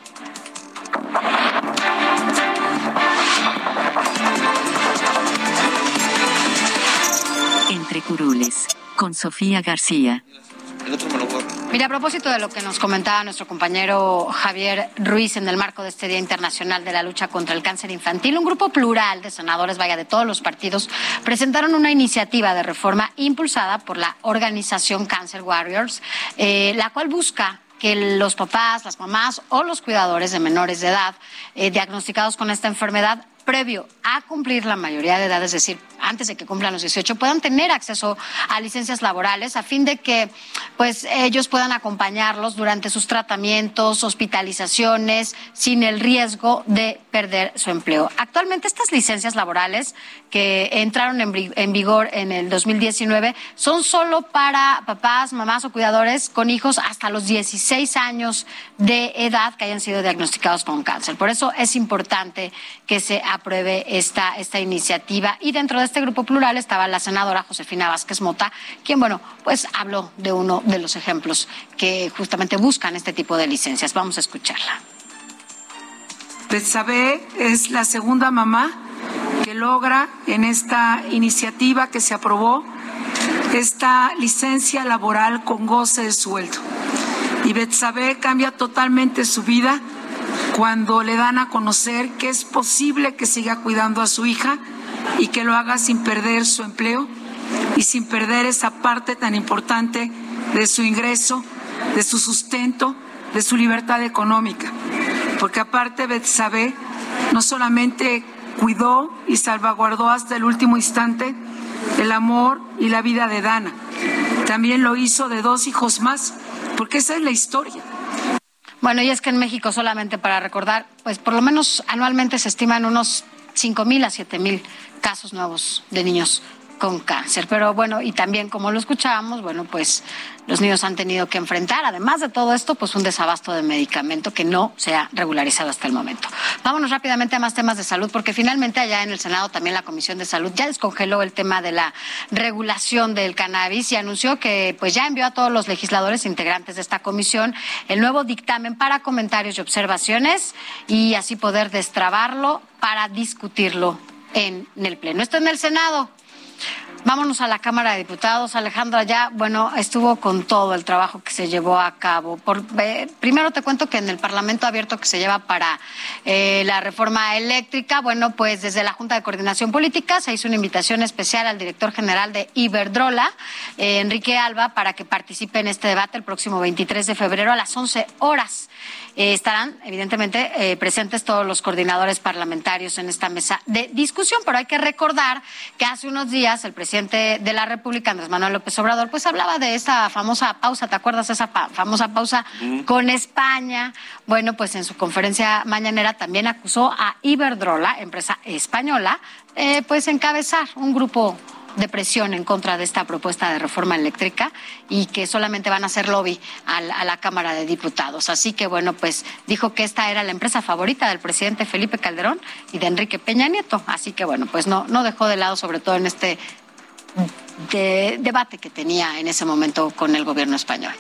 Entre curules, con Sofía García.
Mira, a propósito de lo que nos comentaba nuestro compañero Javier Ruiz en el marco de este Día Internacional de la Lucha contra el Cáncer Infantil, un grupo plural de senadores, vaya, de todos los partidos, presentaron una iniciativa de reforma impulsada por la organización Cancer Warriors, eh, la cual busca que los papás, las mamás o los cuidadores de menores de edad eh, diagnosticados con esta enfermedad previo a cumplir la mayoría de edad, es decir, antes de que cumplan los 18, puedan tener acceso a licencias laborales a fin de que pues ellos puedan acompañarlos durante sus tratamientos, hospitalizaciones, sin el riesgo de perder su empleo. Actualmente estas licencias laborales que entraron en, vigor en el 2019 son solo para papás, mamás o cuidadores con hijos hasta los 16 años de edad que hayan sido diagnosticados con cáncer. Por eso es importante que se apruebe esta, esta iniciativa y dentro de este grupo plural estaba la senadora Josefina Vázquez Mota, quien, bueno, pues habló de uno de los ejemplos que justamente buscan este tipo de licencias. Vamos a escucharla.
Betsabe es la segunda mamá que logra en esta iniciativa que se aprobó esta licencia laboral con goce de sueldo. Y Betsabe cambia totalmente su vida cuando le dan a conocer que es posible que siga cuidando a su hija y que lo haga sin perder su empleo y sin perder esa parte tan importante de su ingreso, de su sustento, de su libertad económica. Porque aparte Betsabe no solamente cuidó y salvaguardó hasta el último instante el amor y la vida de Dana, también lo hizo de dos hijos más, porque esa es la historia.
Bueno, y es que en México solamente para recordar, pues por lo menos anualmente se estiman unos cinco mil a siete mil casos nuevos de niños con cáncer. Pero bueno, y también como lo escuchábamos, bueno, pues los niños han tenido que enfrentar, además de todo esto, pues un desabasto de medicamento que no se ha regularizado hasta el momento. Vámonos rápidamente a más temas de salud, porque finalmente allá en el Senado también la Comisión de Salud ya descongeló el tema de la regulación del cannabis y anunció que pues ya envió a todos los legisladores integrantes de esta comisión el nuevo dictamen para comentarios y observaciones y así poder destrabarlo para discutirlo en el Pleno. Esto en el Senado. Vámonos a la Cámara de Diputados. Alejandra ya, bueno, estuvo con todo el trabajo que se llevó a cabo. Por, eh, primero te cuento que en el Parlamento abierto que se lleva para eh, la reforma eléctrica, bueno, pues desde la Junta de Coordinación Política se hizo una invitación especial al director general de Iberdrola, eh, Enrique Alba, para que participe en este debate el próximo 23 de febrero a las 11 horas. Eh, estarán, evidentemente, presentes todos los coordinadores parlamentarios en esta mesa de discusión, pero hay que recordar que hace unos días el presidente de la República, Andrés Manuel López Obrador, pues hablaba de esa famosa pausa, ¿te acuerdas esa famosa pausa con España? Bueno, pues en su conferencia mañanera también acusó a Iberdrola, empresa española, eh, pues encabezar un grupo de presión en contra de esta propuesta de reforma eléctrica y que solamente van a hacer lobby a la, Cámara de Diputados. Así que, bueno, pues dijo que esta era la empresa favorita del presidente Felipe Calderón y de Enrique Peña Nieto. Así que, bueno, pues no, no dejó de lado, sobre todo en este debate que tenía en ese momento con el gobierno español.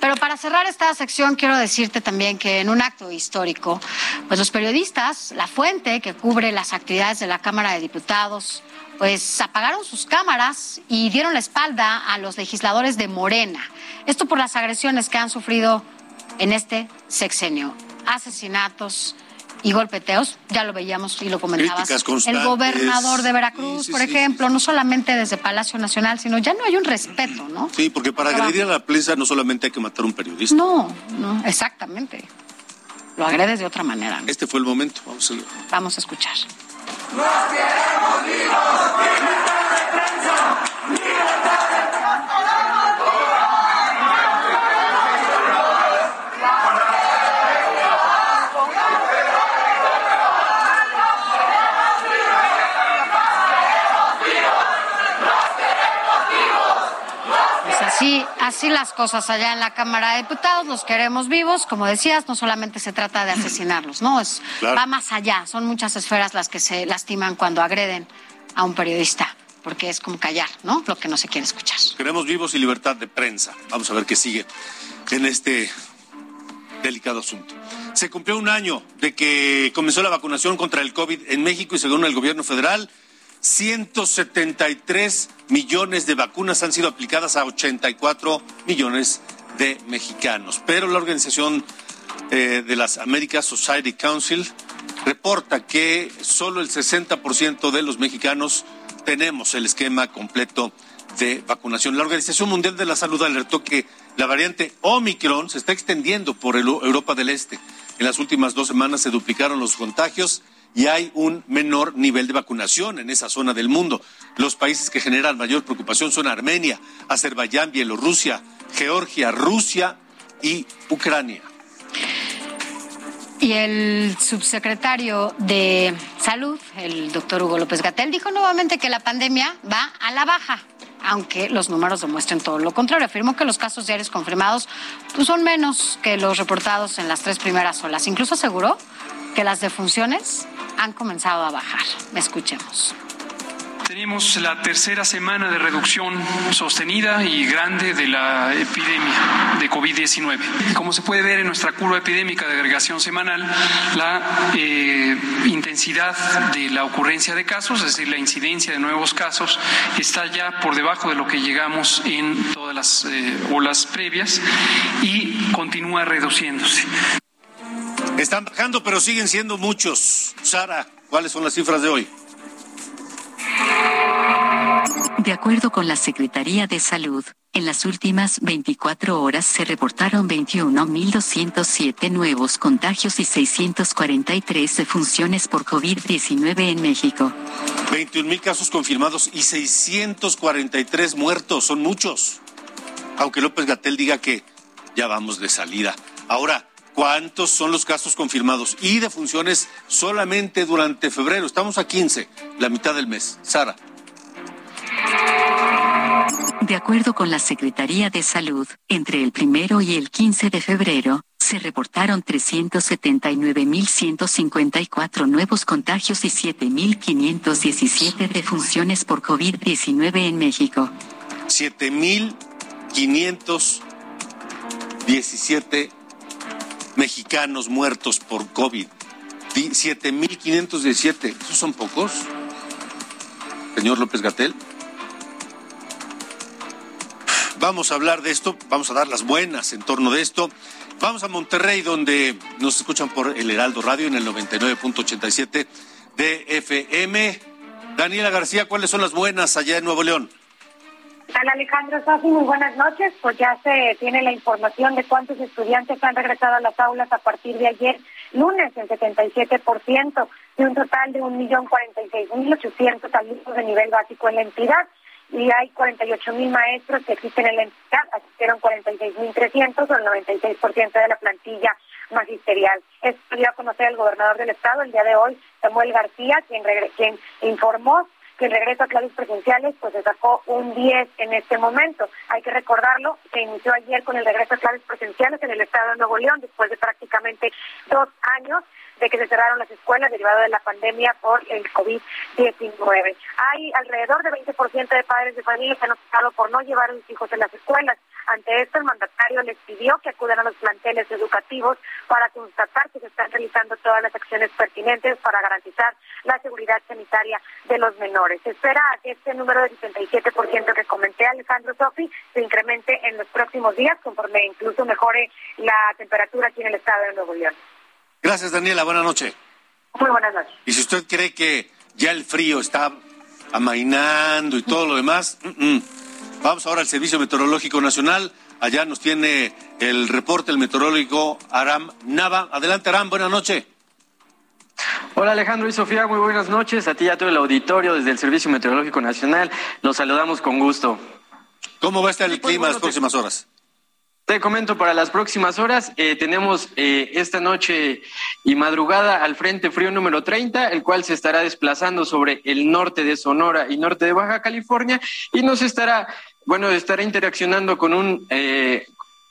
Pero para cerrar esta sección quiero decirte también que en un acto histórico, pues los periodistas, la fuente que cubre las actividades de la Cámara de Diputados, pues apagaron sus cámaras y dieron la espalda a los legisladores de Morena. Esto por las agresiones que han sufrido en este sexenio. Asesinatos y golpeteos, ya lo veíamos y lo comentabas. El gobernador de Veracruz, por ejemplo, no solamente desde Palacio Nacional, sino ya no hay un respeto, ¿no?
Sí, porque para agredir a la prensa no solamente hay que matar a un periodista.
No, no, exactamente. Lo agredes de otra manera.
Este fue el momento, vamos a,
vamos a escuchar.
¡Nos queremos vivos! ¡Libertad de prensa! ¡Libertad de
así las cosas allá en la Cámara de Diputados, los queremos vivos, como decías, no solamente se trata de asesinarlos, no, es
Claro.
va más allá, son muchas esferas las que se lastiman cuando agreden a un periodista, porque es como callar, ¿no? Lo que no se quiere escuchar.
Queremos vivos y libertad de prensa. Vamos a ver qué sigue en este delicado asunto. Se cumplió un año de que comenzó la vacunación contra el COVID en México y según el gobierno federal, 173 millones de vacunas han sido aplicadas a 84 millones de mexicanos. Pero la Organización eh, de las American Society Council reporta que solo el 60% de los mexicanos tenemos el esquema completo de vacunación. La Organización Mundial de la Salud alertó que la variante Omicron se está extendiendo por Europa del Este. En las últimas dos semanas se duplicaron los contagios y hay un menor nivel de vacunación en esa zona del mundo. Los países que generan mayor preocupación son Armenia, Azerbaiyán, Bielorrusia, Georgia, Rusia y Ucrania.
Y el subsecretario de Salud, el doctor Hugo López Gatel, dijo nuevamente que la pandemia va a la baja, aunque los números demuestren todo lo contrario. Afirmó que los casos diarios confirmados pues, son menos que los reportados en las tres primeras olas. Incluso aseguró que las defunciones han comenzado a bajar. Escuchemos.
Tenemos la tercera semana de reducción sostenida y grande de la epidemia de COVID-19. Como se puede ver en nuestra curva epidémica de agregación semanal, la eh, intensidad de la ocurrencia de casos, es decir, la incidencia de nuevos casos, está ya por debajo de lo que llegamos en todas las eh, olas previas y continúa reduciéndose.
Están bajando, pero siguen siendo muchos. Sara, ¿cuáles son las cifras de hoy?
De acuerdo con la Secretaría de Salud, en las últimas 24 horas se reportaron 21.207 nuevos contagios y 643 defunciones por COVID-19 en México.
21 mil casos confirmados y 643 muertos. Son muchos. Aunque López Gatel diga que ya vamos de salida. Ahora, ¿cuántos son los casos confirmados y defunciones solamente durante febrero? Estamos a 15, la mitad del mes. Sara.
De acuerdo con la Secretaría de Salud, entre el primero y el 15 de febrero, se reportaron 379.154 nuevos contagios y 7.517 defunciones por COVID-19 en México.
7.517 mexicanos muertos por COVID. Di- 7.517. ¿Esos son pocos? Señor López Gatel. Vamos a hablar de esto, vamos a dar las buenas en torno de esto. Vamos a Monterrey, donde nos escuchan por el Heraldo Radio en el 99.87 de FM. Daniela García, ¿cuáles son las buenas allá en Nuevo León?
Hola Alejandro Sofi, muy buenas noches. Pues ya se tiene la información de cuántos estudiantes han regresado a las aulas a partir de ayer, lunes, el 77%, de un total de 1.046.800 alumnos de nivel básico en la entidad. Y hay 48.000 maestros que existen en la entidad, asistieron 46.300 o el 96% de la plantilla magisterial. Esto dio a conocer el gobernador del estado el día de hoy, Samuel García, quien, quien informó que el regreso a clases presenciales pues se sacó un 10 en este momento. Hay que recordarlo, se inició ayer con el regreso a clases presenciales en el estado de Nuevo León después de prácticamente dos años de que se cerraron las escuelas derivado de la pandemia por el COVID-19. Hay alrededor de 20% de padres de familia que han optado por no llevar a sus hijos a las escuelas. Ante esto, el mandatario les pidió que acudan a los planteles educativos para constatar que se están realizando todas las acciones pertinentes para garantizar la seguridad sanitaria de los menores. Se espera que este número del 77% que comenté, Alejandro Sofi, se incremente en los próximos días, conforme incluso mejore la temperatura aquí en el estado de Nuevo León.
Gracias, Daniela. Buenas noches.
Muy buenas noches.
Y si usted cree que ya el frío está amainando y todo lo demás, mm, mm. vamos ahora al Servicio Meteorológico Nacional. Allá nos tiene el reporte el meteorólogo Aram Nava. Adelante, Aram. Buenas noches.
Hola Alejandro y Sofía, muy buenas noches. A ti y a todo el auditorio desde el Servicio Meteorológico Nacional. Los saludamos con gusto.
¿Cómo va a estar el clima las próximas horas?
Te comento para las próximas horas, eh, tenemos eh, esta noche y madrugada al Frente Frío número 30, el cual se estará desplazando sobre el norte de Sonora y norte de Baja California y nos estará bueno, estará interaccionando con un eh,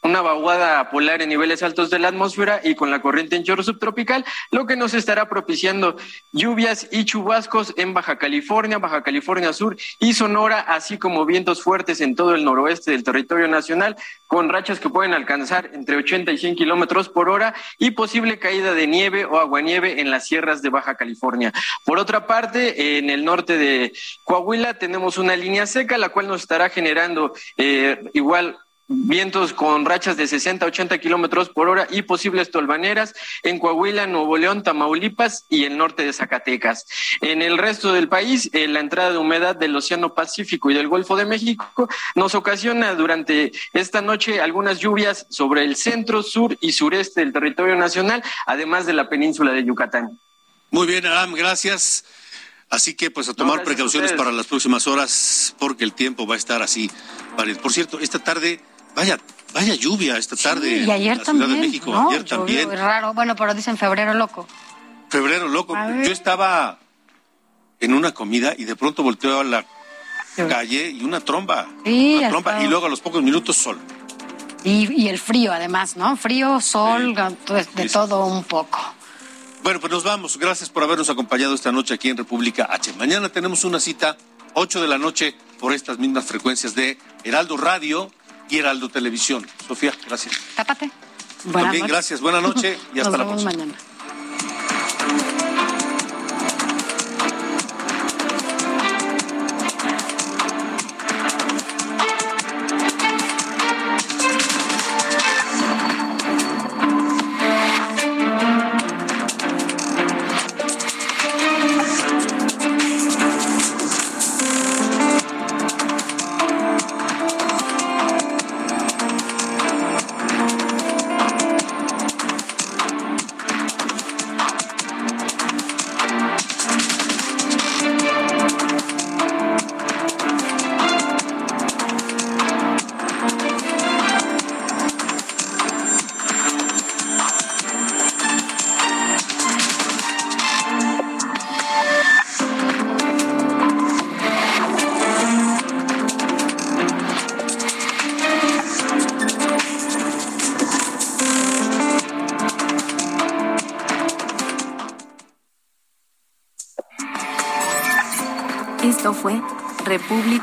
una vaguada polar en niveles altos de la atmósfera y con la corriente en chorro subtropical, lo que nos estará propiciando lluvias y chubascos en Baja California, Baja California Sur y Sonora, así como vientos fuertes en todo el noroeste del territorio nacional, con rachas que pueden alcanzar entre 80 y 100 kilómetros por hora y posible caída de nieve o aguanieve en las sierras de Baja California. Por otra parte, en el norte de Coahuila tenemos una línea seca, la cual nos estará generando eh, igual vientos con rachas de 60 a 80 kilómetros por hora y posibles tolvaneras en Coahuila, Nuevo León, Tamaulipas y el norte de Zacatecas. En el resto del país, eh, la entrada de humedad del Océano Pacífico y del Golfo de México nos ocasiona durante esta noche algunas lluvias sobre el centro, sur y sureste del territorio nacional, además de la península de Yucatán.
Muy bien, Aram, gracias. Así que pues a tomar precauciones para las próximas horas porque el tiempo va a estar así. Por cierto, esta tarde Vaya, vaya lluvia esta tarde.
y ayer
en la
también.
Ciudad de México.
¿no?
ayer también.
es raro. Bueno, pero dicen febrero loco.
Febrero loco. Yo estaba en una comida y de pronto volteo a la calle y una tromba.
Sí,
una tromba y luego a los pocos minutos sol.
Y, y el frío, además, ¿no? Frío, sol, de
sí.
todo un poco.
Bueno, pues nos vamos. Gracias por habernos acompañado esta noche aquí en República H. Mañana tenemos una cita, 8 de la noche, por estas mismas frecuencias de Heraldo Radio y Heraldo Televisión. Sofía, gracias.
Tápate.
También gracias. Buena noche y hasta
Nos
la próxima.
mañana.